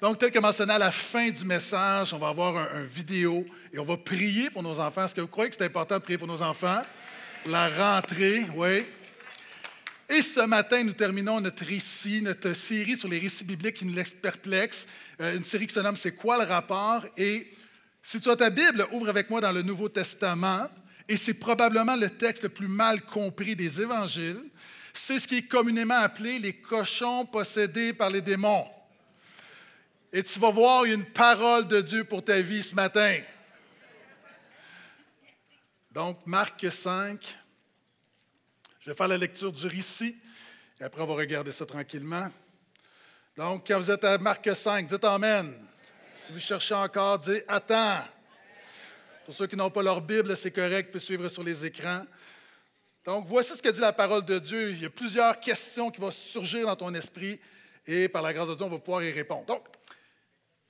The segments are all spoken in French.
Donc, tel que mentionné à la fin du message, on va avoir un, vidéo et on va prier pour nos enfants. Est-ce que vous croyez que c'est important de prier pour nos enfants? La rentrée, oui. Et ce matin, nous terminons notre récit, notre série sur les récits bibliques qui nous laissent perplexes. Euh, une série qui se nomme C'est quoi le rapport? Et si tu as ta Bible, ouvre avec moi dans le Nouveau Testament. Et c'est probablement le texte le plus mal compris des évangiles. C'est ce qui est communément appelé les cochons possédés par les démons. Et tu vas voir une parole de Dieu pour ta vie ce matin. Donc, Marc 5. Je vais faire la lecture du récit et après on va regarder ça tranquillement. Donc, quand vous êtes à Marc 5, dites Amen. Si vous cherchez encore, dites Attends. Pour ceux qui n'ont pas leur Bible, c'est correct, vous pouvez suivre sur les écrans. Donc, voici ce que dit la parole de Dieu. Il y a plusieurs questions qui vont surgir dans ton esprit et par la grâce de Dieu, on va pouvoir y répondre. Donc,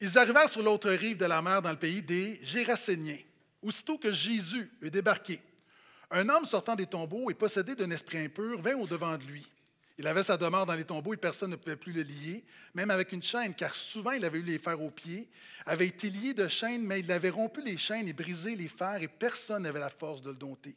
ils arrivèrent sur l'autre rive de la mer dans le pays des Géraséniens. Aussitôt que Jésus eut débarqué, un homme sortant des tombeaux et possédé d'un esprit impur vint au-devant de lui. Il avait sa demeure dans les tombeaux et personne ne pouvait plus le lier, même avec une chaîne, car souvent il avait eu les fers aux pieds, avait été lié de chaînes, mais il avait rompu les chaînes et brisé les fers et personne n'avait la force de le dompter.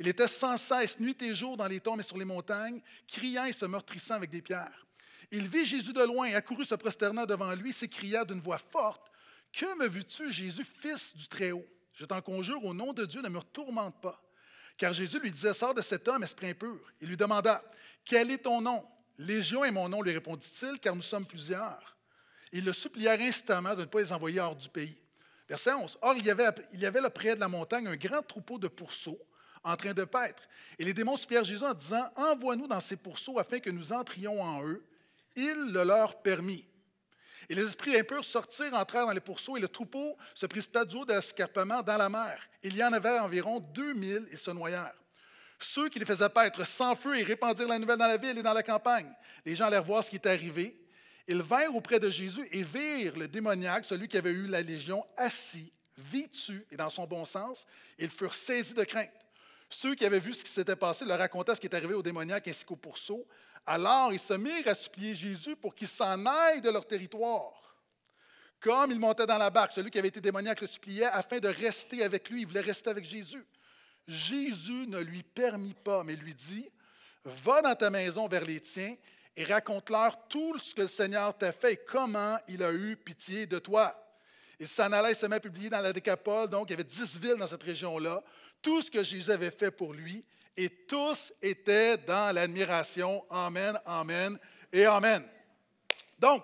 Il était sans cesse, nuit et jour, dans les tombes et sur les montagnes, criant et se meurtrissant avec des pierres. Il vit Jésus de loin et accourut se prosternant devant lui, s'écria d'une voix forte Que me veux-tu, Jésus, fils du Très-Haut? Je t'en conjure, au nom de Dieu, ne me tourmente pas. Car Jésus lui disait Sors de cet homme, esprit impur. Il lui demanda Quel est ton nom Légion est mon nom, lui répondit-il, car nous sommes plusieurs. Il le supplia instamment de ne pas les envoyer hors du pays. Verset 11. Or, il y avait, il y avait là près de la montagne un grand troupeau de pourceaux en train de paître. Et les démons supplièrent Jésus en disant Envoie-nous dans ces pourceaux afin que nous entrions en eux il le leur permit. Et les esprits impurs sortirent, entrèrent dans les pourceaux, et le troupeau se précipita du haut de l'escarpement dans la mer. Il y en avait environ 2000 et se noyèrent. Ceux qui les faisaient paître sans feu et répandirent la nouvelle dans la ville et dans la campagne. Les gens allèrent voir ce qui était arrivé. Ils vinrent auprès de Jésus et virent le démoniaque, celui qui avait eu la légion, assis, vêtu et dans son bon sens. Ils furent saisis de crainte. Ceux qui avaient vu ce qui s'était passé leur racontaient ce qui était arrivé au démoniaque ainsi qu'au pourceau. Alors ils se mirent à supplier Jésus pour qu'il s'en aille de leur territoire. Comme il montait dans la barque, celui qui avait été démoniaque le suppliait afin de rester avec lui. Il voulait rester avec Jésus. Jésus ne lui permit pas, mais lui dit Va dans ta maison vers les tiens et raconte-leur tout ce que le Seigneur t'a fait et comment il a eu pitié de toi. Il s'en allait se met à publier dans la Décapole, donc il y avait dix villes dans cette région-là, tout ce que Jésus avait fait pour lui, et tous étaient dans l'admiration. Amen, Amen et Amen. Donc,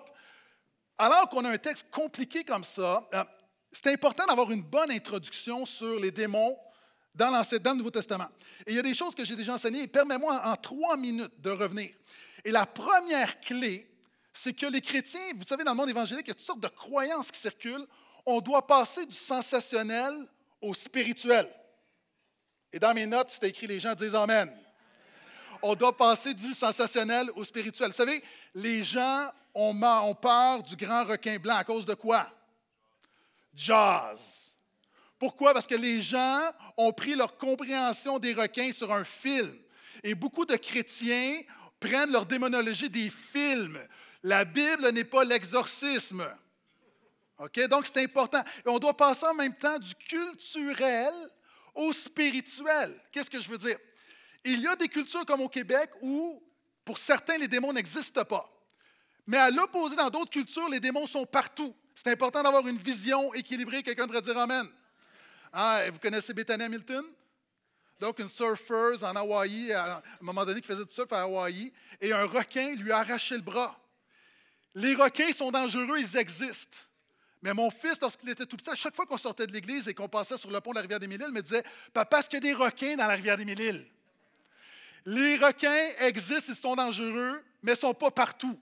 alors qu'on a un texte compliqué comme ça, euh, c'est important d'avoir une bonne introduction sur les démons dans, dans le Nouveau Testament. Et il y a des choses que j'ai déjà enseignées. Permets-moi en trois minutes de revenir. Et la première clé, c'est que les chrétiens, vous savez, dans le monde évangélique, il y a toutes sortes de croyances qui circulent. On doit passer du sensationnel au spirituel. Et dans mes notes, c'est écrit, les gens disent Amen. On doit passer du sensationnel au spirituel. Vous savez, les gens ont, ont peur du grand requin blanc à cause de quoi? Jazz. Pourquoi? Parce que les gens ont pris leur compréhension des requins sur un film. Et beaucoup de chrétiens prennent leur démonologie des films. La Bible n'est pas l'exorcisme. OK? Donc, c'est important. Et on doit passer en même temps du culturel au spirituel. Qu'est-ce que je veux dire? Il y a des cultures comme au Québec où, pour certains, les démons n'existent pas. Mais à l'opposé, dans d'autres cultures, les démons sont partout. C'est important d'avoir une vision équilibrée. Quelqu'un devrait dire Amen. Ah, vous connaissez Bethany Hamilton? Donc, une surfeuse en Hawaï, à un moment donné, qui faisait du surf à Hawaï, et un requin lui a arraché le bras. Les requins sont dangereux, ils existent. Mais mon fils, lorsqu'il était tout petit, à chaque fois qu'on sortait de l'église et qu'on passait sur le pont de la rivière des Mille-Îles, me disait Papa, est-ce qu'il y a des requins dans la rivière des Mille-Îles Les requins existent, ils sont dangereux, mais ils ne sont pas partout.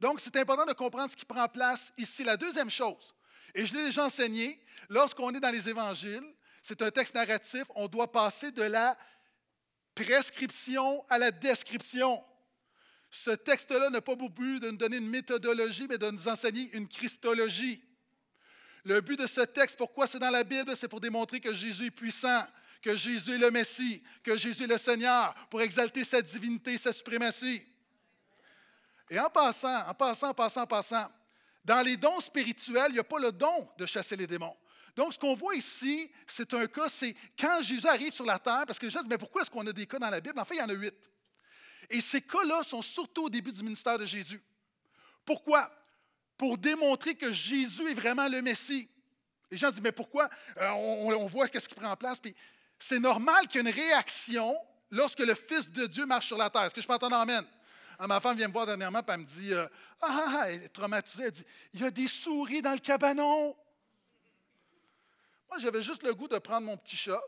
Donc, c'est important de comprendre ce qui prend place ici. La deuxième chose, et je l'ai déjà enseigné, lorsqu'on est dans les évangiles, c'est un texte narratif, on doit passer de la prescription à la description. Ce texte-là n'a pas pour but de nous donner une méthodologie, mais de nous enseigner une christologie. Le but de ce texte, pourquoi c'est dans la Bible, c'est pour démontrer que Jésus est puissant, que Jésus est le Messie, que Jésus est le Seigneur, pour exalter sa divinité, sa suprématie. Et en passant, en passant, en passant, en passant, Dans les dons spirituels, il n'y a pas le don de chasser les démons. Donc, ce qu'on voit ici, c'est un cas, c'est quand Jésus arrive sur la terre, parce que les gens disent, mais pourquoi est-ce qu'on a des cas dans la Bible? En fait, il y en a huit. Et ces cas-là sont surtout au début du ministère de Jésus. Pourquoi? Pour démontrer que Jésus est vraiment le Messie. Les gens disent, mais pourquoi? Euh, on, voit qu'est-ce qui prend place. Puis c'est normal qu'il y ait une réaction lorsque le Fils de Dieu marche sur la terre. Est-ce que je peux entendre Amen? Ah, ma femme vient me voir dernièrement et elle me dit euh, ah, ah, ah, elle est traumatisée. Elle dit Il y a des souris dans le cabanon. Moi, j'avais juste le goût de prendre mon petit chat.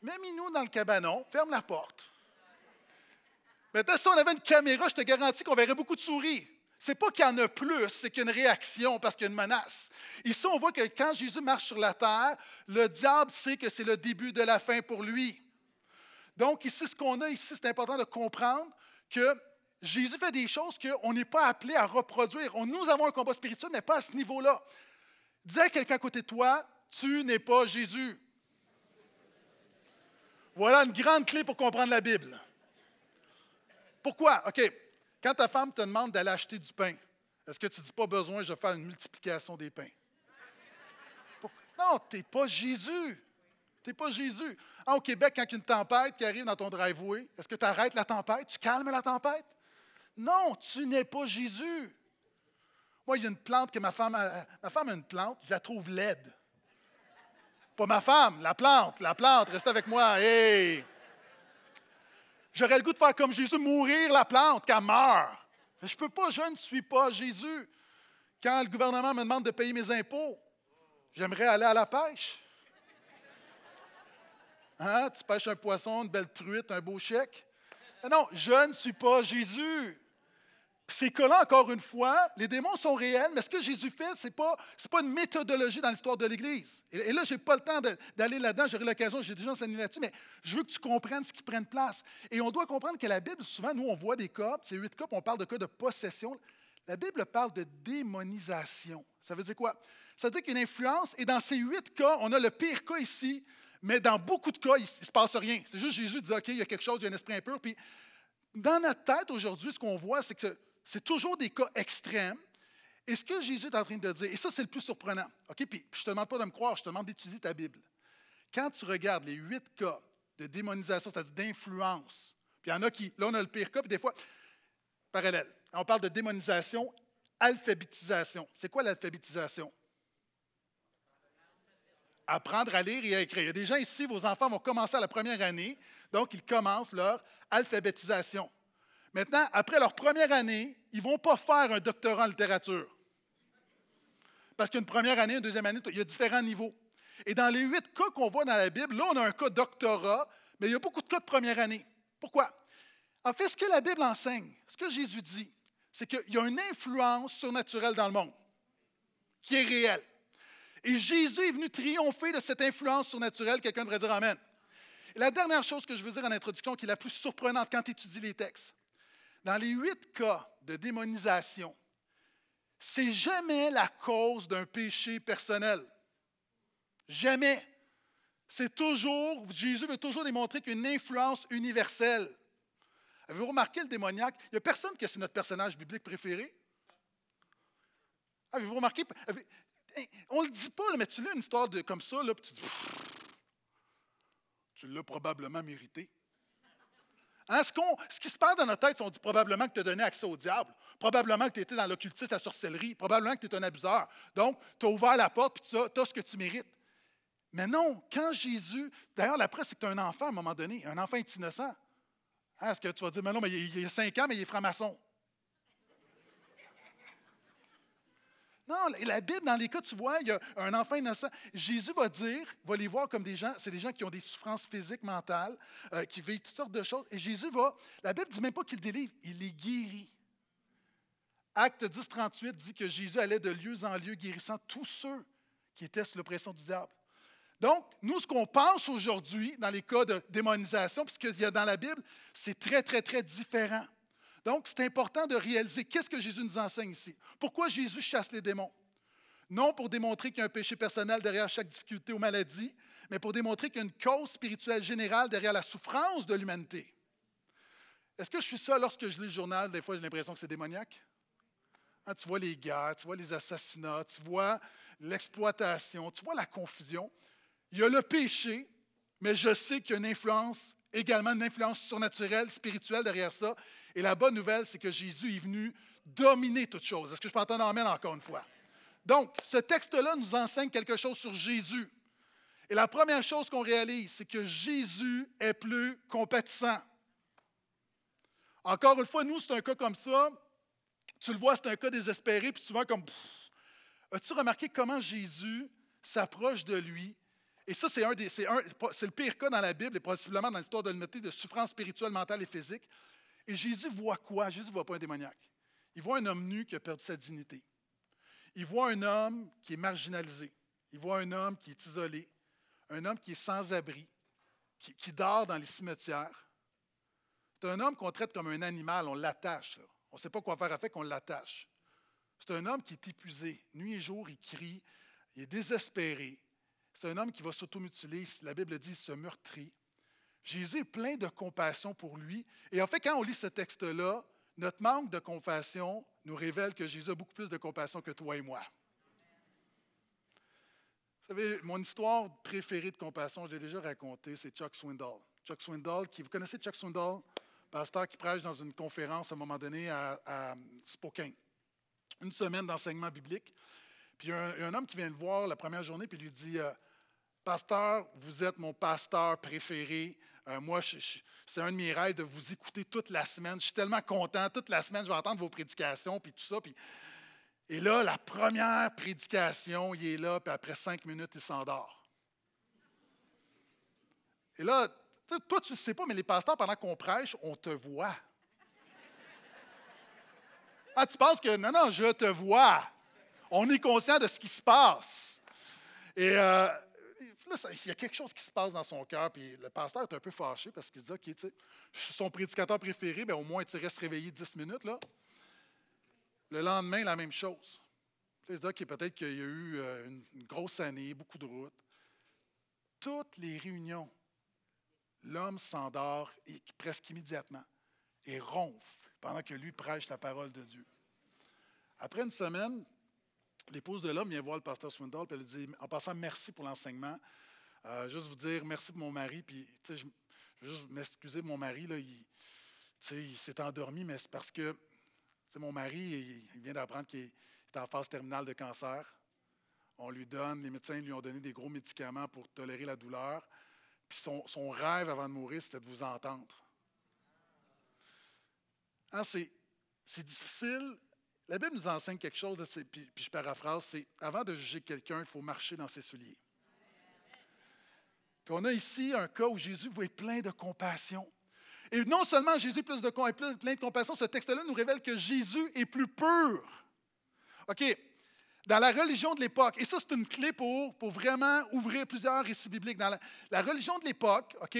Mets-nous dans le cabanon, ferme la porte. Maintenant, si on avait une caméra, je te garantis qu'on verrait beaucoup de souris. C'est pas qu'il y en a plus, c'est qu'il y a une réaction parce qu'il y a une menace. Ici, on voit que quand Jésus marche sur la terre, le diable sait que c'est le début de la fin pour lui. Donc, ici, ce qu'on a ici, c'est important de comprendre que Jésus fait des choses qu'on n'est pas appelé à reproduire. nous avons un combat spirituel, mais pas à ce niveau-là. Dis à quelqu'un à côté de toi, tu n'es pas Jésus. Voilà une grande clé pour comprendre la Bible. Pourquoi? OK. Quand ta femme te demande d'aller acheter du pain, est-ce que tu ne dis pas besoin, je vais faire une multiplication des pains? Non, tu n'es pas Jésus. Tu n'es pas Jésus. Ah, au Québec, quand il y a une tempête qui arrive dans ton driveway, est-ce que tu arrêtes la tempête? Tu calmes la tempête? Non, tu n'es pas Jésus. Moi, il y a une plante que ma femme a. Ma femme a une plante, je la trouve laide. Pas ma femme, la plante, la plante, reste avec moi. Hey! J'aurais le goût de faire comme Jésus, mourir la plante, qu'elle meure. Je ne peux pas, je ne suis pas Jésus. Quand le gouvernement me demande de payer mes impôts, j'aimerais aller à la pêche. Hein? Tu pêches un poisson, une belle truite, un beau chèque. Non, je ne suis pas Jésus. Puis ces cas-là, encore une fois, les démons sont réels, mais ce que Jésus fait, ce n'est pas, pas une méthodologie dans l'histoire de l'Église. Et, là, je n'ai pas le temps d'aller là-dedans, j'aurai l'occasion, j'ai déjà enseigné là-dessus, mais je veux que tu comprennes ce qui prenne place. Et on doit comprendre que la Bible, souvent, nous, on voit des cas, c'est huit cas, on parle de cas de possession. La Bible parle de démonisation. Ça veut dire quoi? Ça veut dire qu'il y a une influence, et dans ces huit cas, on a le pire cas ici, mais dans beaucoup de cas, il ne se passe rien. C'est juste Jésus dit, OK, il y a quelque chose, il y a un esprit impur. Puis dans notre tête aujourd'hui, ce qu'on voit, c'est que c'est toujours des cas extrêmes. Et ce que Jésus est en train de dire, et ça, c'est le plus surprenant. OK, puis, je ne te demande pas de me croire, je te demande d'étudier ta Bible. Quand tu regardes les huit cas de démonisation, c'est-à-dire d'influence, puis il y en a qui, là, on a le pire cas, puis des fois, parallèle. On parle de démonisation, alphabétisation. C'est quoi l'alphabétisation? apprendre à lire et à écrire. Il y a des gens ici, vos enfants vont commencer à la première année, donc ils commencent leur alphabétisation. Maintenant, après leur première année, ils ne vont pas faire un doctorat en littérature. Parce qu'une première année, une deuxième année, il y a différents niveaux. Et dans les huit cas qu'on voit dans la Bible, là, on a un cas doctorat, mais il y a beaucoup de cas de première année. Pourquoi? En fait, ce que la Bible enseigne, ce que Jésus dit, c'est qu'il y a une influence surnaturelle dans le monde qui est réelle. Et Jésus est venu triompher de cette influence surnaturelle. Quelqu'un devrait dire Amen. Et la dernière chose que je veux dire en introduction, qui est la plus surprenante quand tu étudies les textes, dans les huit cas de démonisation, c'est jamais la cause d'un péché personnel. Jamais. C'est toujours, Jésus veut toujours démontrer qu'une influence universelle. Avez-vous remarqué le démoniaque? Il n'y a personne que c'est notre personnage biblique préféré. Avez-vous remarqué? on ne le dit pas, mais tu lis une histoire de, comme ça, là, puis tu dis, tu l'as probablement mérité. Hein, ce, qui se passe dans notre tête, on dit probablement que tu as donné accès au diable, probablement que tu étais dans l'occultisme, la sorcellerie, probablement que tu es un abuseur. Donc, tu as ouvert la porte et tu as, ce que tu mérites. Mais non, quand Jésus. D'ailleurs, la presse, c'est que tu as un enfant à un moment donné. Un enfant est innocent. Hein, est-ce que tu vas dire, mais non, mais il, il a cinq ans, mais il est franc-maçon. La Bible, dans les cas, tu vois, il y a un enfant innocent. Jésus va dire, va les voir comme des gens, c'est des gens qui ont des souffrances physiques, mentales, euh, qui vivent toutes sortes de choses. Et Jésus va, la Bible ne dit même pas qu'il délivre, il les guérit. Acte 10, 38 dit que Jésus allait de lieu en lieu guérissant tous ceux qui étaient sous l'oppression du diable. Donc, nous, ce qu'on pense aujourd'hui dans les cas de démonisation, puisqu'il y a dans la Bible, c'est très, très, très différent. Donc, c'est important de réaliser qu'est-ce que Jésus nous enseigne ici. Pourquoi Jésus chasse les démons? Non pour démontrer qu'il y a un péché personnel derrière chaque difficulté ou maladie, mais pour démontrer qu'il y a une cause spirituelle générale derrière la souffrance de l'humanité. Est-ce que je suis seul lorsque je lis le journal? Des fois, j'ai l'impression que c'est démoniaque. Hein, tu vois les guerres, tu vois les assassinats, tu vois l'exploitation, tu vois la confusion. Il y a le péché, mais je sais qu'il y a une influence, également une influence surnaturelle, spirituelle derrière ça. Et la bonne nouvelle, c'est que Jésus est venu dominer toute chose. Est-ce que je peux entendre amène encore une fois? Donc, ce texte-là nous enseigne quelque chose sur Jésus. Et la première chose qu'on réalise, c'est que Jésus est plus compatissant. Encore une fois, nous, c'est un cas comme ça. Tu le vois, c'est un cas désespéré, puis souvent comme. As-tu remarqué comment Jésus s'approche de lui? Et ça, c'est, le pire cas dans la Bible et possiblement dans l'histoire de l'humanité de souffrance spirituelle, mentale et physique. Et Jésus voit quoi? Jésus ne voit pas un démoniaque. Il voit un homme nu qui a perdu sa dignité. Il voit un homme qui est marginalisé. Il voit un homme qui est isolé. Un homme qui est sans abri, qui, qui dort dans les cimetières. C'est un homme qu'on traite comme un animal, on l'attache. On ne sait pas quoi faire avec, on l'attache. C'est un homme qui est épuisé. Nuit et jour, il crie, il est désespéré. C'est un homme qui va s'automutiler, la Bible dit, se meurtrit. Jésus est plein de compassion pour lui. Et en fait, quand on lit ce texte-là, notre manque de compassion nous révèle que Jésus a beaucoup plus de compassion que toi et moi. Vous savez, mon histoire préférée de compassion, je l'ai déjà racontée, c'est Chuck Swindoll. Chuck Swindoll, qui, vous connaissez Chuck Swindoll? pasteur qui prêche dans une conférence à un moment donné à, Spokane. Une semaine d'enseignement biblique. Puis il y, a un, homme qui vient le voir la première journée, puis lui dit euh, Pasteur, vous êtes mon pasteur préféré. Euh, moi, c'est un de mes rêves de vous écouter toute la semaine. Je suis tellement content. Toute la semaine, je vais entendre vos prédications, puis tout ça. Puis, et là, la première prédication, il est là, puis après cinq minutes, il s'endort. Et là, toi, tu ne sais pas, mais les pasteurs, pendant qu'on prêche, on te voit. Ah, tu penses que non, non, je te vois. On est conscient de ce qui se passe. Et euh, il y a quelque chose qui se passe dans son cœur, puis le pasteur est un peu fâché parce qu'il dit OK, tu je suis son prédicateur préféré, mais au moins, il reste réveillé dix minutes. Là. Le lendemain, la même chose. il dit OK, peut-être qu'il y a eu euh, une grosse année, beaucoup de routes. Toutes les réunions l'homme s'endort presque immédiatement et ronfle pendant que lui prêche la parole de Dieu. Après une semaine, l'épouse de l'homme vient voir le pasteur Swindoll et lui dit En passant, merci pour l'enseignement. Euh, juste vous dire merci pour mon mari. Puis, je, je juste m'excuser mon mari. Là, il, il s'est endormi, mais c'est parce que mon mari, il, vient d'apprendre qu'il est en phase terminale de cancer. On lui donne, les médecins lui ont donné des gros médicaments pour tolérer la douleur. Puis son, rêve avant de mourir, c'était de vous entendre. Hein, c'est, difficile. La Bible nous enseigne quelque chose, puis, je paraphrase, c'est avant de juger quelqu'un, il faut marcher dans ses souliers. Puis on a ici un cas où Jésus voulait plein de compassion. Et non seulement Jésus est plein de compassion, ce texte-là nous révèle que Jésus est plus pur. OK, dans la religion de l'époque, et ça c'est une clé pour, pour vraiment ouvrir plusieurs récits bibliques, dans la, religion de l'époque, OK,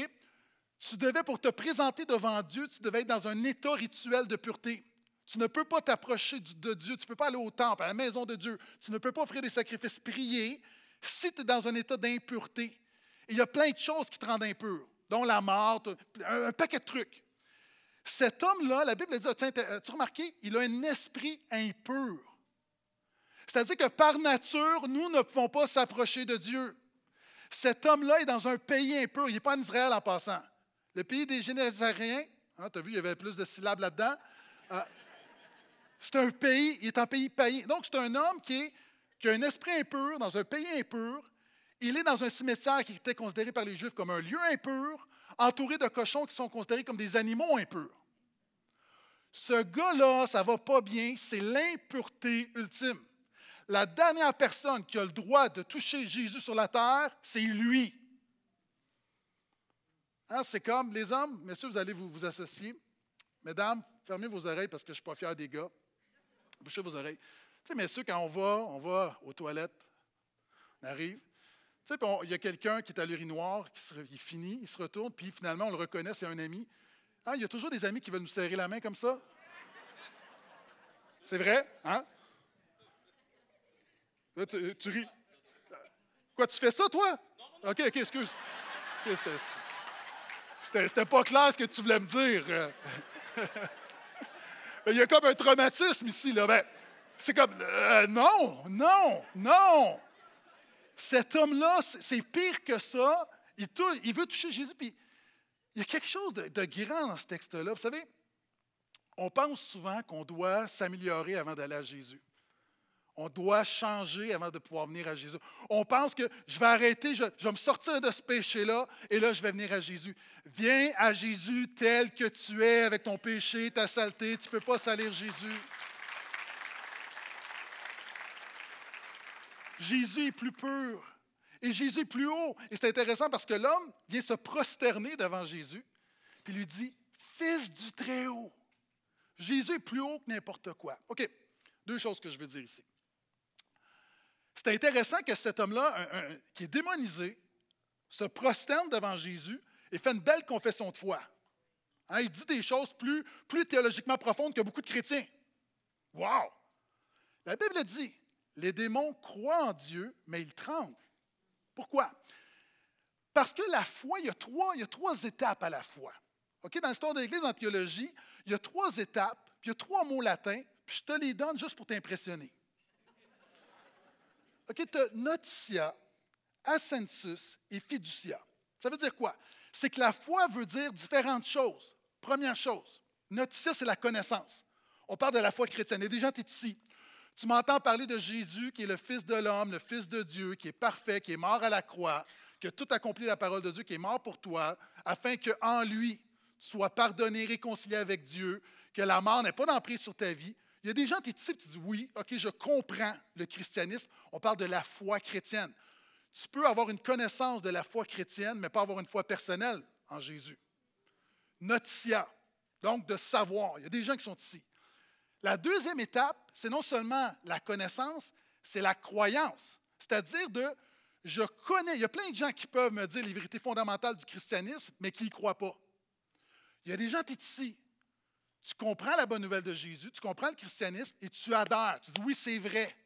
tu devais, pour te présenter devant Dieu, tu devais être dans un état rituel de pureté. Tu ne peux pas t'approcher de Dieu, tu ne peux pas aller au temple, à la maison de Dieu, tu ne peux pas offrir des sacrifices, prier si tu es dans un état d'impureté. Et il y a plein de choses qui te rendent impur, dont la mort, un, paquet de trucs. Cet homme-là, la Bible dit, tu as remarqué, il a un esprit impur. C'est-à-dire que par nature, nous ne pouvons pas s'approcher de Dieu. Cet homme-là est dans un pays impur. Il n'est pas en Israël en passant. Le pays des Génésaréens, hein, tu as vu, il y avait plus de syllabes là-dedans. Euh, c'est un pays, il est en pays païen. Donc, c'est un homme qui, a un esprit impur, dans un pays impur. Il est dans un cimetière qui était considéré par les Juifs comme un lieu impur, entouré de cochons qui sont considérés comme des animaux impurs. Ce gars-là, ça va pas bien, c'est l'impureté ultime la dernière personne qui a le droit de toucher Jésus sur la terre, c'est lui. Hein, c'est comme les hommes, messieurs, vous allez vous, vous associer. Mesdames, fermez vos oreilles parce que je ne suis pas fier des gars. Bouchez vos oreilles. Tu sais, messieurs, quand on va, on va aux toilettes, on arrive. Tu sais, il y a quelqu'un qui est à l'urinoir, qui il finit, il se retourne, puis finalement, on le reconnaît, c'est un ami. Hein, il y a toujours des amis qui veulent nous serrer la main comme ça? C'est vrai, hein? tu, ris. Quoi, tu fais ça, toi? OK, OK, excuse. C'était pas clair ce que tu voulais me dire. Il y a comme un traumatisme ici. Là. Ben, c'est comme, euh, non, non, non. Cet homme-là, c'est pire que ça. Il, il, veut toucher Jésus, puis il y a quelque chose de grand dans ce texte-là. Vous savez, on pense souvent qu'on doit s'améliorer avant d'aller à Jésus. On doit changer avant de pouvoir venir à Jésus. On pense que je vais arrêter, je, vais me sortir de ce péché-là et là, je vais venir à Jésus. Viens à Jésus tel que tu es avec ton péché, ta saleté. Tu ne peux pas salir Jésus. Jésus est plus pur et Jésus est plus haut. Et c'est intéressant parce que l'homme vient se prosterner devant Jésus puis lui dit Fils du Très-Haut. Jésus est plus haut que n'importe quoi. OK, deux choses que je veux dire ici. C'est intéressant que cet homme-là, qui est démonisé, se prosterne devant Jésus et fait une belle confession de foi. Hein, il dit des choses plus, plus théologiquement profondes que beaucoup de chrétiens. Wow! La Bible dit les démons croient en Dieu, mais ils tremblent. Pourquoi? Parce que la foi, il y a trois, il y a trois étapes à la foi. Dans l'histoire de l'Église en théologie, il y a trois étapes, puis il y a trois mots latins, puis je te les donne juste pour t'impressionner. OK, tu as notitia, ascensus et fiducia. Ça veut dire quoi? C'est que la foi veut dire différentes choses. Première chose, notitia, c'est la connaissance. On parle de la foi chrétienne. Des gens, tu es ici. Tu m'entends parler de Jésus, qui est le Fils de l'homme, le Fils de Dieu, qui est parfait, qui est mort à la croix, qui a tout accompli la parole de Dieu, qui est mort pour toi, afin qu'en lui, tu sois pardonné, réconcilié avec Dieu, que la mort n'ait pas d'emprise sur ta vie, il y a des gens qui te disent, tu dis oui, OK, je comprends le christianisme. On parle de la foi chrétienne. Tu peux avoir une connaissance de la foi chrétienne, mais pas avoir une foi personnelle en Jésus. Notitia, donc de savoir. Il y a des gens qui sont ici. La deuxième étape, c'est non seulement la connaissance, c'est la croyance. C'est-à-dire de je connais. Il y a plein de gens qui peuvent me dire les vérités fondamentales du christianisme, mais qui n'y croient pas. Il y a des gens qui sont ici tu comprends la bonne nouvelle de Jésus, tu comprends le christianisme et tu adhères. Tu dis oui, c'est vrai.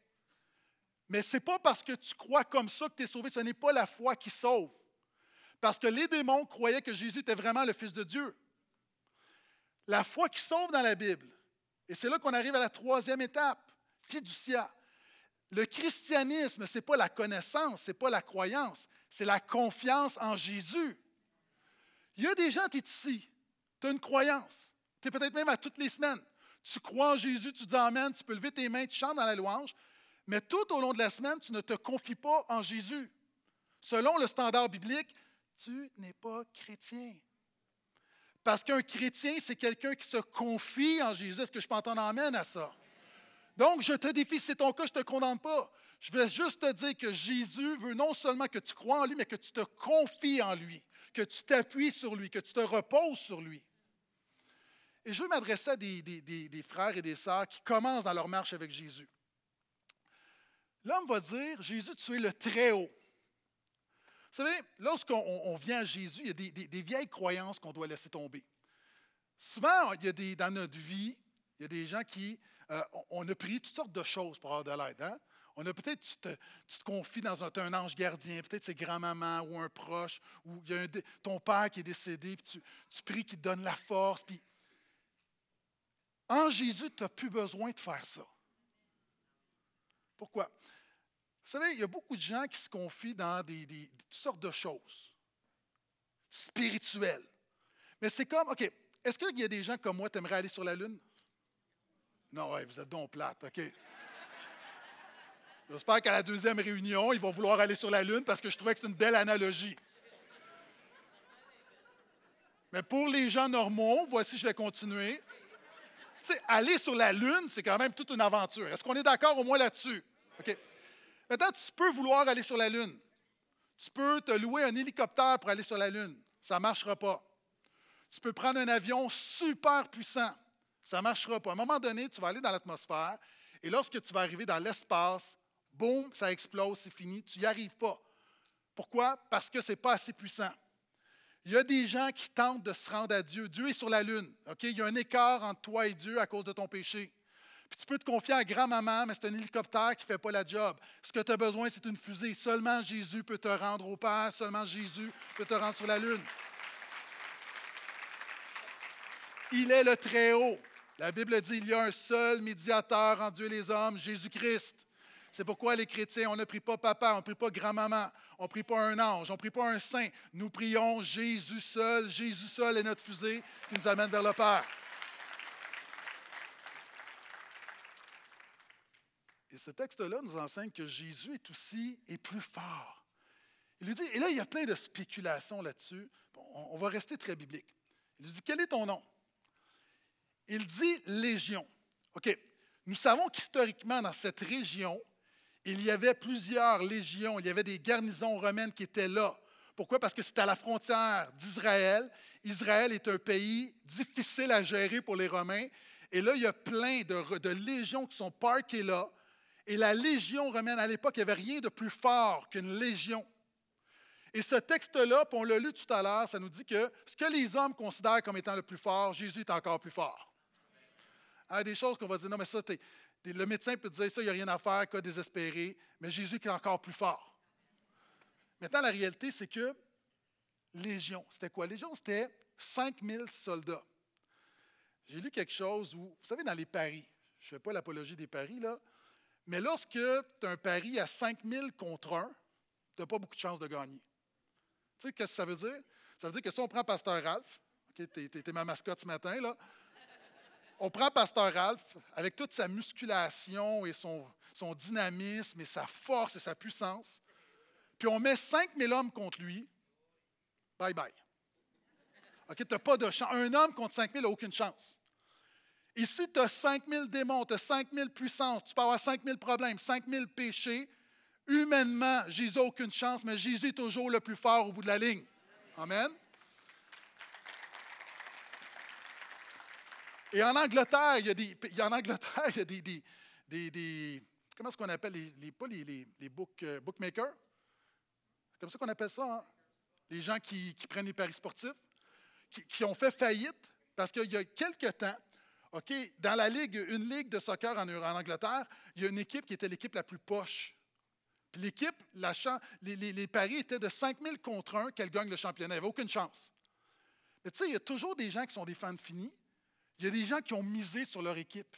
Mais ce n'est pas parce que tu crois comme ça que tu es sauvé. Ce n'est pas la foi qui sauve. Parce que les démons croyaient que Jésus était vraiment le Fils de Dieu. La foi qui sauve dans la Bible. Et c'est là qu'on arrive à la troisième étape, fiducia. Le christianisme, ce n'est pas la connaissance, ce n'est pas la croyance, c'est la confiance en Jésus. Il y a des gens, tu es ici, tu as une croyance. Tu es peut-être même à toutes les semaines. Tu crois en Jésus, tu dis Amen, tu peux lever tes mains, tu chantes dans la louange, mais tout au long de la semaine, tu ne te confies pas en Jésus. Selon le standard biblique, tu n'es pas chrétien. Parce qu'un chrétien, c'est quelqu'un qui se confie en Jésus. Est-ce que je peux entendre Amen à ça? Donc, je te défie, si c'est ton cas, je ne te condamne pas. Je vais juste te dire que Jésus veut non seulement que tu crois en lui, mais que tu te confies en lui, que tu t'appuies sur lui, que tu te reposes sur lui. Et je veux m'adresser à des, frères et des sœurs qui commencent dans leur marche avec Jésus. L'homme va dire, Jésus, tu es le Très-Haut. Vous savez, lorsqu'on vient à Jésus, il y a des, vieilles croyances qu'on doit laisser tomber. Souvent, il y a des, dans notre vie, il y a des gens qui, euh, on a pris toutes sortes de choses pour avoir de l'aide. Hein? On a peut-être, tu te, confies dans un, un ange gardien, peut-être c'est grand-maman ou un proche, ou il y a ton père qui est décédé, puis tu, tu pries qu'il te donne la force, puis en Jésus, tu n'as plus besoin de faire ça. Pourquoi? Vous savez, il y a beaucoup de gens qui se confient dans des, toutes sortes de choses spirituelles. Mais c'est comme, OK, est-ce qu'il y a des gens comme moi qui aimeraient aller sur la Lune? Non, vous êtes donc plate, OK. J'espère qu'à la deuxième réunion, ils vont vouloir aller sur la Lune parce que je trouvais que c'est une belle analogie. Mais pour les gens normaux, voici, je vais continuer sais, aller sur la Lune, c'est quand même toute une aventure. Est-ce qu'on est, d'accord au moins là-dessus? OK. Maintenant, tu peux vouloir aller sur la Lune. Tu peux te louer un hélicoptère pour aller sur la Lune. Ça ne marchera pas. Tu peux prendre un avion super puissant. Ça ne marchera pas. À un moment donné, tu vas aller dans l'atmosphère et lorsque tu vas arriver dans l'espace, boum, ça explose, c'est fini. Tu n'y arrives pas. Pourquoi? Parce que ce n'est pas assez puissant. Il y a des gens qui tentent de se rendre à Dieu. Dieu est sur la lune. Il y a un écart entre toi et Dieu à cause de ton péché. Puis tu peux te confier à grand-maman, mais c'est un hélicoptère qui ne fait pas la job. Ce que tu as besoin, c'est une fusée. Seulement Jésus peut te rendre au Père. Seulement Jésus peut te rendre sur la lune. Il est le Très-Haut. La Bible dit il y a un seul médiateur en Dieu et les hommes, Jésus-Christ. C'est pourquoi les chrétiens, on ne prie pas papa, on ne prie pas grand-maman, on ne prie pas un ange, on ne prie pas un saint. Nous prions Jésus seul. Jésus seul est notre fusée qui nous amène vers le Père. Et ce texte-là nous enseigne que Jésus est aussi et plus fort. Il lui dit, et là, il y a plein de spéculations là-dessus. on, va rester très biblique. Il lui dit, quel est ton nom? Il dit Légion. OK. Nous savons qu'historiquement, dans cette région, il y avait plusieurs légions, il y avait des garnisons romaines qui étaient là. Pourquoi? Parce que c'était à la frontière d'Israël. Israël est un pays difficile à gérer pour les Romains. Et là, il y a plein de, légions qui sont parquées là. Et la légion romaine, à l'époque, il n'y avait rien de plus fort qu'une légion. Et ce texte-là, on l'a lu tout à l'heure, ça nous dit que ce que les hommes considèrent comme étant le plus fort, Jésus est encore plus fort. des choses qu'on va dire, non, mais ça, le médecin peut dire ça, il n'y a rien à faire, cas désespéré, mais Jésus est encore plus fort. Maintenant, la réalité, c'est que Légion, c'était quoi? Légion, c'était 5000 soldats. J'ai lu quelque chose où, vous savez, dans les paris, je ne fais pas l'apologie des paris, là, mais lorsque tu as un pari à 5000 contre 1, tu n'as pas beaucoup de chances de gagner. Tu sais, qu'est-ce que ça veut dire? Ça veut dire que si on prend Pasteur Ralph, tu es, ma mascotte ce matin, là, on prend Pasteur Ralph avec toute sa musculation et son, dynamisme et sa force et sa puissance, puis on met 5000 hommes contre lui, bye bye. OK, tu pas de chance. Un homme contre 5000 n'a aucune chance. Ici, tu as 5000 démons, tu as 5000 puissances, tu peux avoir 5000 problèmes, 5000 péchés. Humainement, Jésus n'a aucune chance, mais Jésus est toujours le plus fort au bout de la ligne. Amen. Et en Angleterre, il y a des, en Angleterre, il y a des, des, comment est-ce qu'on appelle les, les, pas les, les, euh, bookmakers? C'est comme ça qu'on appelle ça, hein? Les gens qui, qui, prennent les paris sportifs, qui, qui ont fait faillite parce qu'il y a quelque temps, OK, dans la ligue, une ligue de soccer en, Angleterre, il y a une équipe qui était l'équipe la plus poche. Puis l'équipe, les, les, les, paris étaient de 5 000 contre 1 qu'elle gagne le championnat. Elle n'avait aucune chance. Mais tu sais, il y a toujours des gens qui sont des fans finis il y a des gens qui ont misé sur leur équipe.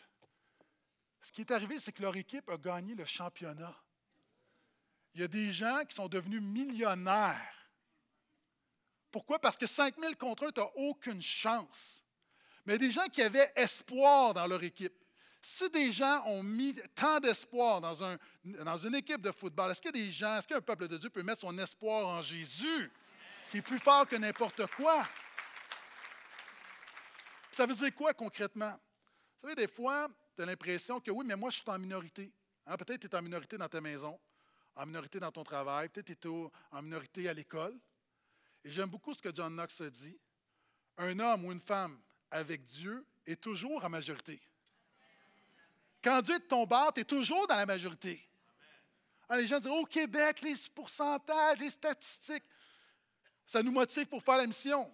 Ce qui est arrivé, c'est que leur équipe a gagné le championnat. Il y a des gens qui sont devenus millionnaires. Pourquoi? Parce que 5 000 contre 1, tu n'as aucune chance. Mais des gens qui avaient espoir dans leur équipe. Si des gens ont mis tant d'espoir dans une équipe de football, est-ce que des gens, est-ce qu'un peuple de Dieu peut mettre son espoir en Jésus, qui est plus fort que n'importe quoi? Ça veut dire quoi concrètement? Vous savez, des fois, tu as l'impression que oui, mais moi, je suis en minorité. Hein, peut-être que tu es en minorité dans ta maison, en minorité dans ton travail, peut-être que tu es en minorité à l'école. Et j'aime beaucoup ce que John Knox a dit. Un homme ou une femme avec Dieu est toujours en majorité. Quand Dieu ton bord, tu es toujours dans la majorité. Hein, les gens disent Au Québec, les pourcentages, les statistiques, ça nous motive pour faire la mission.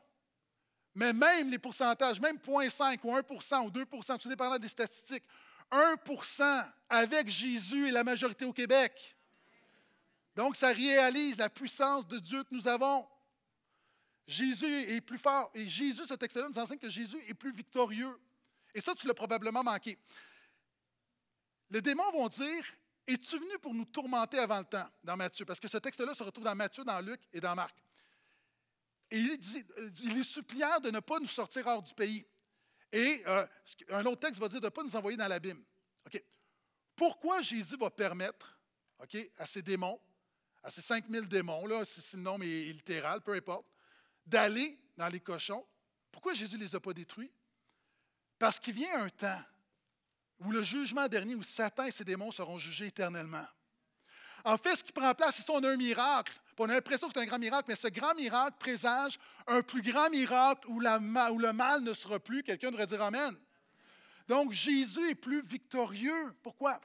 Mais même les pourcentages, même 0,5 ou 1% ou 2% tout dépendant des statistiques, 1% avec Jésus et la majorité au Québec. Donc, ça réalise la puissance de Dieu que nous avons. Jésus est plus fort. Et Jésus, ce texte-là, nous enseigne que Jésus est plus victorieux. Et ça, tu l'as probablement manqué. Les démons vont dire Es-tu venu pour nous tourmenter avant le temps dans Matthieu Parce que ce texte-là se retrouve dans Matthieu, dans Luc et dans Marc. Et il, il est suppliant de ne pas nous sortir hors du pays. Et euh, un autre texte va dire de ne pas nous envoyer dans l'abîme. Pourquoi Jésus va permettre à ces démons, à ces 5000 démons, là, si le nom est littéral, peu importe, d'aller dans les cochons? Pourquoi Jésus ne les a pas détruits? Parce qu'il vient un temps où le jugement dernier, où Satan et ses démons seront jugés éternellement. En fait, ce qui prend place, c'est on a un miracle. On a l'impression que c'est un grand miracle, mais ce grand miracle présage un plus grand miracle où, le mal ne sera plus. Quelqu'un devrait dire Amen. Donc, Jésus est plus victorieux. Pourquoi?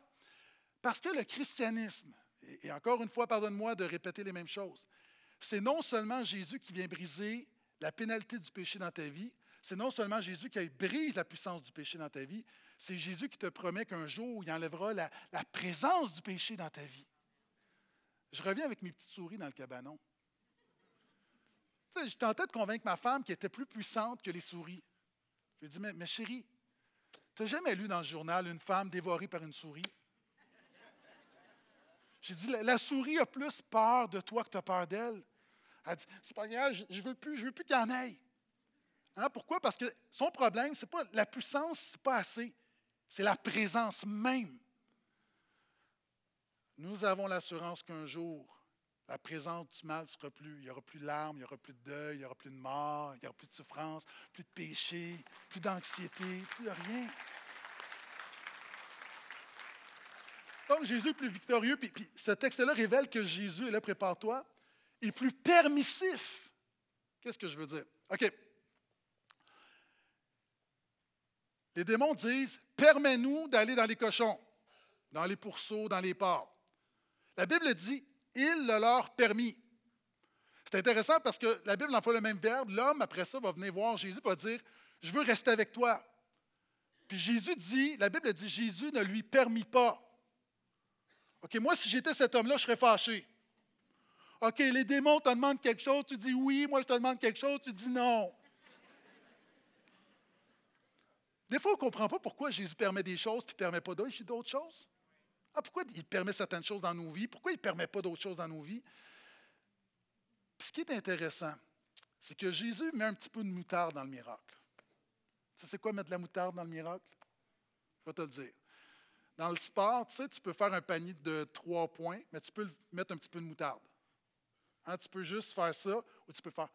Parce que le christianisme, et encore une fois, pardonne-moi de répéter les mêmes choses, c'est non seulement Jésus qui vient briser la pénalité du péché dans ta vie, c'est non seulement Jésus qui brise la puissance du péché dans ta vie, c'est Jésus qui te promet qu'un jour, il enlèvera la présence du péché dans ta vie. Je reviens avec mes petites souris dans le cabanon. Je tentais de convaincre ma femme qu'elle était plus puissante que les souris. Je lui ai dit, mais, chérie, tu n'as jamais lu dans le journal une femme dévorée par une souris? J'ai dit, la, souris a plus peur de toi que tu as peur d'elle. Elle dit, c'est pas grave, je ne veux plus, je veux plus qu'il y en ait. Hein, pourquoi? Parce que son problème, c'est pas la puissance, c'est pas assez. C'est la présence même. Nous avons l'assurance qu'un jour, la présence du mal ne sera plus. Il n'y aura plus de larmes, il n'y aura plus de deuil, il n'y aura plus de mort, il n'y aura plus de souffrance, plus de péché, plus d'anxiété, plus de rien. Donc, Jésus est plus victorieux. Puis, puis ce texte-là révèle que Jésus, là, prépare-toi, est plus permissif. Qu'est-ce que je veux dire? OK. Les démons disent Permets-nous d'aller dans les cochons, dans les pourceaux, dans les porcs. La Bible dit Il le leur permis. C'est intéressant parce que la Bible emploie le même verbe. L'homme, après ça, va venir voir Jésus et va dire Je veux rester avec toi. Puis Jésus dit La Bible dit Jésus ne lui permit pas. OK, moi, si j'étais cet homme-là, je serais fâché. OK, les démons te demandent quelque chose, tu dis oui, moi je te demande quelque chose, tu dis non. Des fois, on ne comprend pas pourquoi Jésus permet des choses puis ne permet pas d'autres choses. Ah, pourquoi il permet certaines choses dans nos vies? Pourquoi il ne permet pas d'autres choses dans nos vies? Ce qui est intéressant, c'est que Jésus met un petit peu de moutarde dans le miracle. Tu sais, c'est quoi mettre de la moutarde dans le miracle? Je vais te le dire. Dans le sport, tu sais, tu peux faire un panier de trois points, mais tu peux mettre un petit peu de moutarde. Hein, tu peux juste faire ça, ou tu peux faire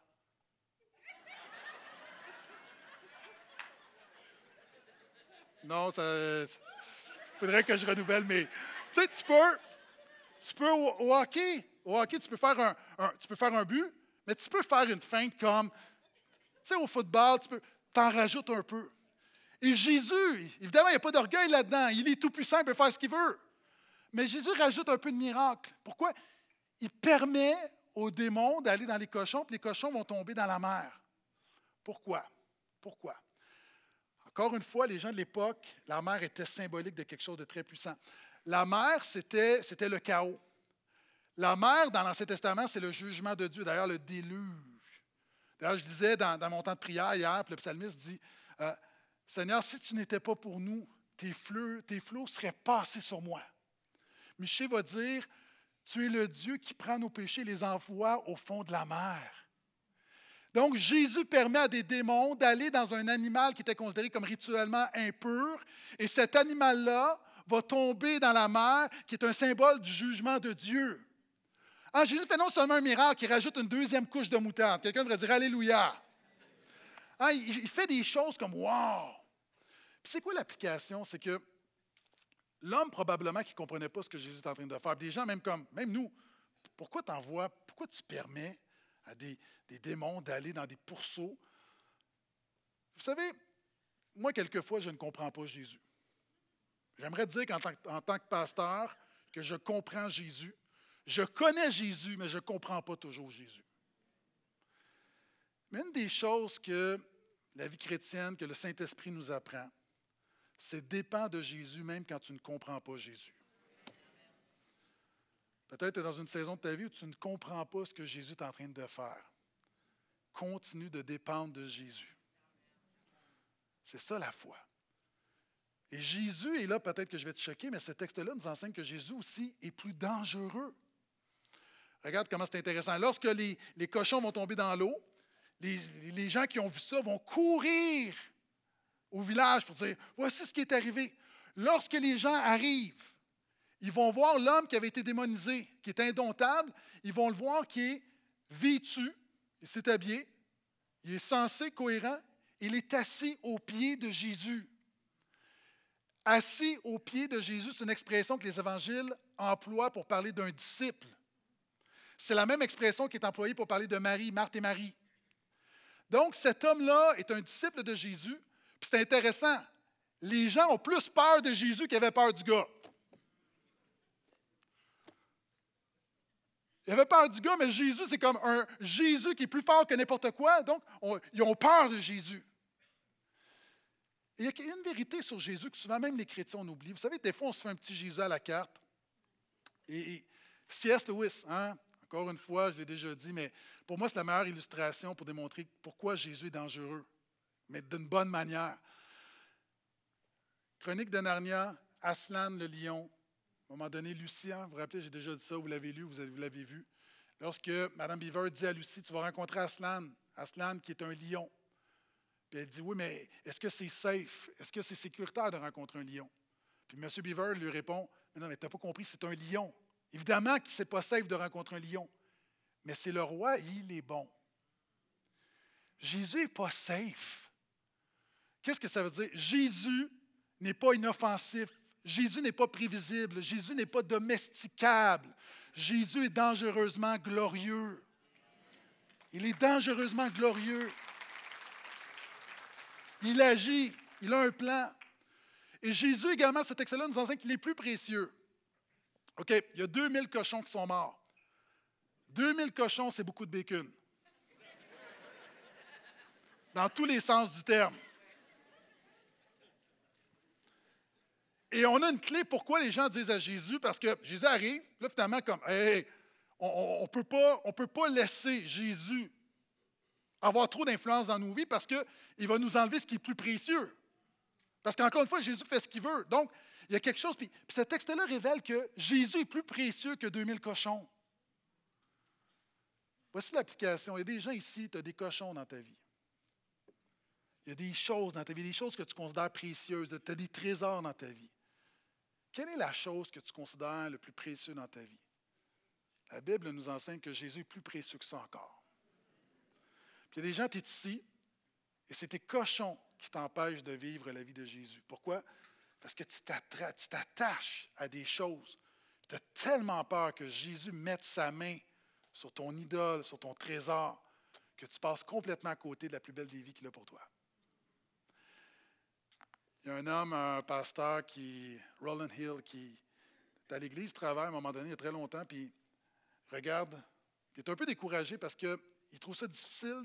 Non, il faudrait que je renouvelle, mais tu sais, tu peux, tu peux au, hockey, au hockey, tu peux, faire un, tu peux faire un but, mais tu peux faire une feinte comme, tu sais, au football, tu peux, t'en rajoutes un peu. Et Jésus, évidemment, il n'y a pas d'orgueil là-dedans. Il est tout puissant, il peut faire ce qu'il veut. Mais Jésus rajoute un peu de miracle. Pourquoi? Il permet aux démons d'aller dans les cochons, puis les cochons vont tomber dans la mer. Pourquoi? Pourquoi? Encore une fois, les gens de l'époque, la mer était symbolique de quelque chose de très puissant. La mer, c'était, le chaos. La mer, dans l'Ancien Testament, c'est le jugement de Dieu, d'ailleurs le déluge. D'ailleurs, je disais dans, mon temps de prière hier, le psalmiste dit euh, Seigneur, si tu n'étais pas pour nous, tes, fleux, tes flots seraient passés sur moi. Michel va dire Tu es le Dieu qui prend nos péchés et les envoie au fond de la mer. Donc, Jésus permet à des démons d'aller dans un animal qui était considéré comme rituellement impur, et cet animal-là va tomber dans la mer, qui est un symbole du jugement de Dieu. Ah, Jésus fait non seulement un miracle, il rajoute une deuxième couche de moutarde. Quelqu'un devrait dire Alléluia. Ah, il fait des choses comme Wow! c'est quoi l'application? C'est que l'homme, probablement, qui ne comprenait pas ce que Jésus est en train de faire, des gens, même comme, même nous, pourquoi tu envoies, pourquoi tu permets à des, démons d'aller dans des pourceaux. Vous savez, moi, quelquefois, je ne comprends pas Jésus. J'aimerais dire qu'en tant, tant, que pasteur, que je comprends Jésus. Je connais Jésus, mais je ne comprends pas toujours Jésus. Mais une des choses que la vie chrétienne, que le Saint-Esprit nous apprend, c'est dépend de Jésus même quand tu ne comprends pas Jésus. Peut-être tu es dans une saison de ta vie où tu ne comprends pas ce que Jésus est en train de faire. Continue de dépendre de Jésus. C'est ça la foi. Et Jésus, et là peut-être que je vais te choquer, mais ce texte-là nous enseigne que Jésus aussi est plus dangereux. Regarde comment c'est intéressant. Lorsque les, cochons vont tomber dans l'eau, les, les gens qui ont vu ça vont courir au village pour dire, voici ce qui est arrivé. Lorsque les gens arrivent, ils vont voir l'homme qui avait été démonisé, qui est indomptable. Ils vont le voir qui est vêtu, il s'est habillé, il est censé, cohérent. Il est assis aux pieds de Jésus. Assis aux pieds de Jésus, c'est une expression que les évangiles emploient pour parler d'un disciple. C'est la même expression qui est employée pour parler de Marie, Marthe et Marie. Donc, cet homme-là est un disciple de Jésus. Puis c'est intéressant. Les gens ont plus peur de Jésus qu'ils avaient peur du gars. Il avait peur du gars, mais Jésus, c'est comme un Jésus qui est plus fort que n'importe quoi. Donc, ils ont peur de Jésus. il y a une vérité sur Jésus que souvent même les chrétiens on oublie. Vous savez, des fois, on se fait un petit Jésus à la carte. Et, C.S. Lewis, hein, encore une fois, je l'ai déjà dit, mais pour moi, c'est la meilleure illustration pour démontrer pourquoi Jésus est dangereux. mais d'une bonne manière. Chronique de Narnia, Aslan le lion. À un moment donné, Lucien, vous vous rappelez, j'ai déjà dit ça, vous l'avez lu, vous l'avez vu. Lorsque Mme Beaver dit à Lucie, tu vas rencontrer Aslan, Aslan qui est un lion. Puis elle dit, oui, mais est-ce que c'est safe? Est-ce que c'est sécuritaire de rencontrer un lion? Puis M. Beaver lui répond, mais non, mais tu n'as pas compris, c'est un lion. Évidemment que ce n'est pas safe de rencontrer un lion, mais c'est le roi, il est bon. Jésus n'est pas safe. Qu'est-ce que ça veut dire? Jésus n'est pas inoffensif. Jésus n'est pas prévisible. Jésus n'est pas domesticable. Jésus est dangereusement glorieux. Il est dangereusement glorieux. Il agit, il a un plan. Et Jésus également, ce texte-là nous enseigne qu'il est plus précieux. OK, il y a 2000 cochons qui sont morts. 2000 cochons, c'est beaucoup de bacon. Dans tous les sens du terme. Et on a une clé pourquoi les gens disent à Jésus, parce que Jésus arrive, là, finalement, comme, hey, on ne peut, peut, pas laisser Jésus avoir trop d'influence dans nos vies parce qu'il va nous enlever ce qui est plus précieux. Parce qu'encore une fois, Jésus fait ce qu'il veut. Donc, il y a quelque chose. Puis, puis ce texte-là révèle que Jésus est plus précieux que 2000 cochons. Voici l'application. Il y a des gens ici, tu as des cochons dans ta vie. Il y a des choses dans ta vie, des choses que tu considères précieuses. Tu as des trésors dans ta vie. Quelle est la chose que tu considères le plus précieux dans ta vie? La Bible nous enseigne que Jésus est plus précieux que ça encore. Puis il y a des gens, tu es ici, et c'est tes cochons qui t'empêchent de vivre la vie de Jésus. Pourquoi? Parce que tu t'attaches à des choses. Tu as tellement peur que Jésus mette sa main sur ton idole, sur ton trésor, que tu passes complètement à côté de la plus belle des vies qu'il a pour toi. Il y a un homme, un pasteur, qui, Roland Hill, qui est à l'église, travaille à un moment donné, il y a très longtemps, puis regarde, il est un peu découragé parce qu'il trouve ça difficile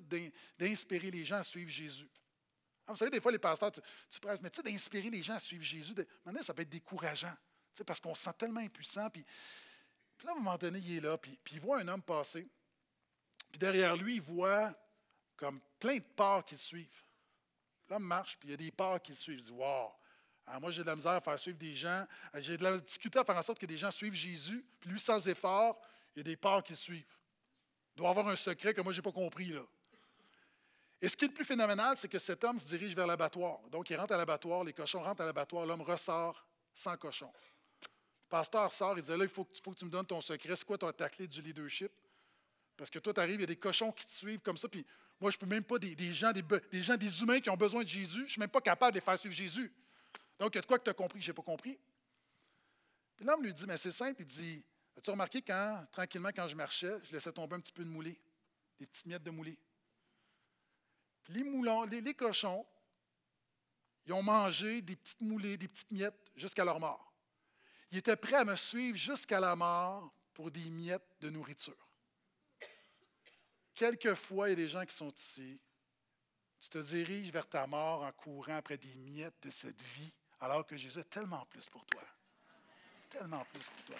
d'inspirer les gens à suivre Jésus. Ah, vous savez, des fois, les pasteurs, tu, prêches, mais tu sais, d'inspirer les gens à suivre Jésus, maintenant, ça peut être décourageant, parce qu'on se sent tellement impuissant. Puis, là, à un moment donné, il est là, puis, puis il voit un homme passer. Puis derrière lui, il voit comme plein de parts qui le suivent. L'homme marche, puis il y a des parts qui le suivent. Il dit Wow! Ah, moi, j'ai de la misère à faire suivre des gens. J'ai de la difficulté à faire en sorte que des gens suivent Jésus. Puis lui, sans effort, il y a des parts qui le suivent. Il doit avoir un secret que moi, je n'ai pas compris. Là. Et ce qui est le plus phénoménal, c'est que cet homme se dirige vers l'abattoir. Donc, il rentre à l'abattoir, les cochons rentrent à l'abattoir, l'homme ressort sans cochon. Le pasteur sort, il dit Là, il faut, que tu me donnes ton secret. C'est quoi ta clé du leadership? Parce que toi, tu arrives, il y a des cochons qui te suivent comme ça, puis moi, je ne peux même pas, des, gens, des, gens, des humains qui ont besoin de Jésus, je ne suis même pas capable de les faire suivre Jésus. Donc, il y a de quoi que tu as compris que je n'ai pas compris. L'homme lui dit, mais c'est simple, il dit, as-tu remarqué quand, tranquillement, quand je marchais, je laissais tomber un petit peu de moulé, des petites miettes de moulé. Les moulons, les, les cochons, ils ont mangé des petites moulées, des petites miettes jusqu'à leur mort. Ils étaient prêts à me suivre jusqu'à la mort pour des miettes de nourriture. Quelquefois, il y a des gens qui sont ici. Tu te diriges vers ta mort en courant après des miettes de cette vie, alors que Jésus a tellement plus pour toi. Tellement plus pour toi.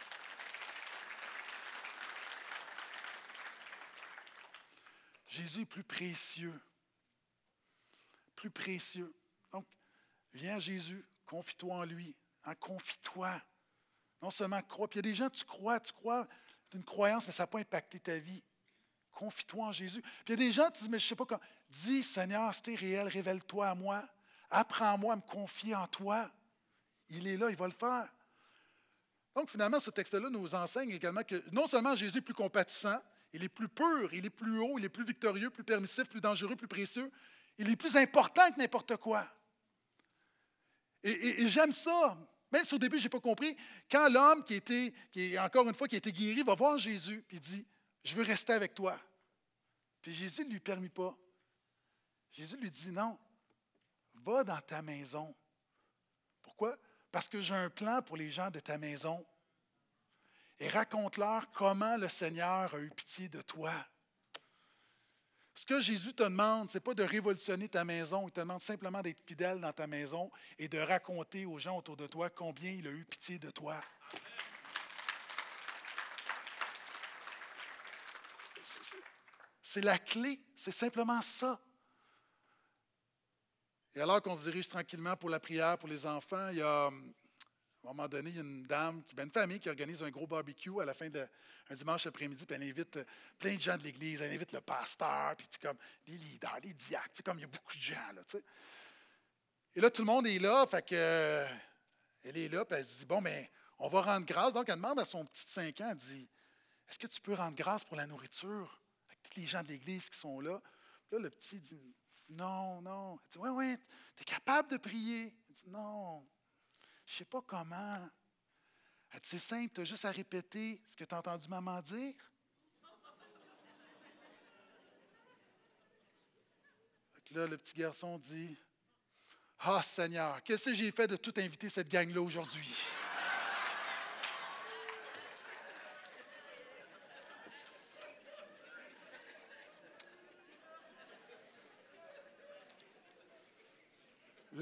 Jésus est plus précieux. Plus précieux. Donc, viens Jésus, confie-toi en lui. Hein, confie-toi. Non seulement crois. Puis il y a des gens, tu crois, tu crois, une croyance, mais ça n'a pas impacté ta vie. Confie-toi en Jésus. Puis il y a des gens qui disent, mais je ne sais pas comment. Dis, Seigneur, c'était réel, révèle-toi à moi. Apprends-moi à me confier en toi. Il est là, il va le faire. Donc, finalement, ce texte-là nous enseigne également que non seulement Jésus est plus compatissant, il est plus pur, il est plus haut, il est plus victorieux, plus permissif, plus dangereux, plus précieux. Il est plus important que n'importe quoi. Et, j'aime ça. Même si au début, je n'ai pas compris, quand l'homme qui était, qui est encore une fois, qui a été guéri, va voir Jésus, puis dit Je veux rester avec toi. Puis Jésus ne lui permet pas. Jésus lui dit non, va dans ta maison. Pourquoi? Parce que j'ai un plan pour les gens de ta maison. Et raconte-leur comment le Seigneur a eu pitié de toi. Ce que Jésus te demande, ce n'est pas de révolutionner ta maison, il te demande simplement d'être fidèle dans ta maison et de raconter aux gens autour de toi combien il a eu pitié de toi. C'est la clé, c'est simplement ça. Et alors qu'on se dirige tranquillement pour la prière pour les enfants, il y a, à un moment donné, il y a une dame, ben, une famille qui organise un gros barbecue à la fin d'un dimanche après-midi, puis elle invite euh, plein de gens de l'Église, elle invite le pasteur, puis comme les leaders, les diacres, comme il y a beaucoup de gens. Là, Et là, tout le monde est là, fait que, euh, elle est là, puis elle se dit, bon, mais on va rendre grâce. Donc, elle demande à son petit 5 ans, elle dit, est-ce que tu peux rendre grâce pour la nourriture? Tous les gens de l'Église qui sont là? Là, le petit dit, non, non. Elle dit, oui, oui, tu es capable de prier. Elle dit, non, je ne sais pas comment. Elle dit, c'est simple, tu as juste à répéter ce que tu as entendu maman dire. là, le petit garçon dit, ah Seigneur, qu'est-ce que j'ai fait de tout inviter cette gang-là aujourd'hui?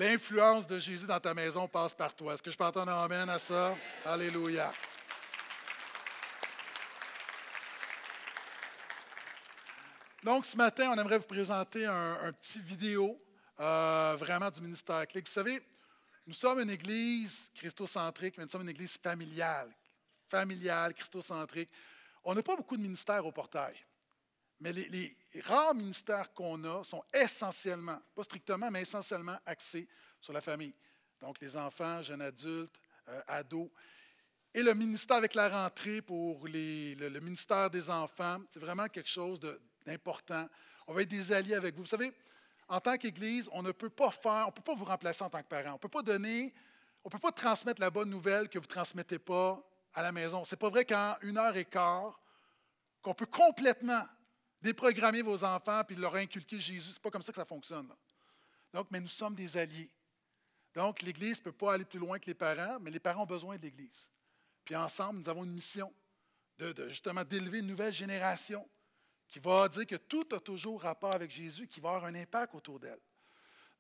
L'influence de Jésus dans ta maison passe par toi. Est-ce que je peux entendre un amen à ça? Alléluia. Donc, ce matin, on aimerait vous présenter un, petit vidéo euh, vraiment du ministère. Vous savez, nous sommes une église christocentrique, mais nous sommes une église familiale. Familiale, christocentrique. On n'a pas beaucoup de ministères au portail. Mais les, rares ministères qu'on a sont essentiellement, pas strictement, mais essentiellement axés sur la famille. Donc les enfants, jeunes adultes, euh, ados. Et le ministère avec la rentrée pour le, ministère des enfants, c'est vraiment quelque chose d'important. On va être des alliés avec vous. Vous savez, en tant qu'Église, on ne peut pas faire, on ne peut pas vous remplacer en tant que parent. On ne peut pas donner, on ne peut pas transmettre la bonne nouvelle que vous ne transmettez pas à la maison. Ce n'est pas vrai qu'en une heure et quart, qu'on peut complètement déprogrammer vos enfants puis leur inculquer Jésus. Ce n'est pas comme ça que ça fonctionne. Donc, mais nous sommes des alliés. Donc, l'Église ne peut pas aller plus loin que les parents, mais les parents ont besoin de l'Église. Puis ensemble, nous avons une mission de, justement d'élever une nouvelle génération qui va dire que tout a toujours rapport avec Jésus, qui va avoir un impact autour d'elle.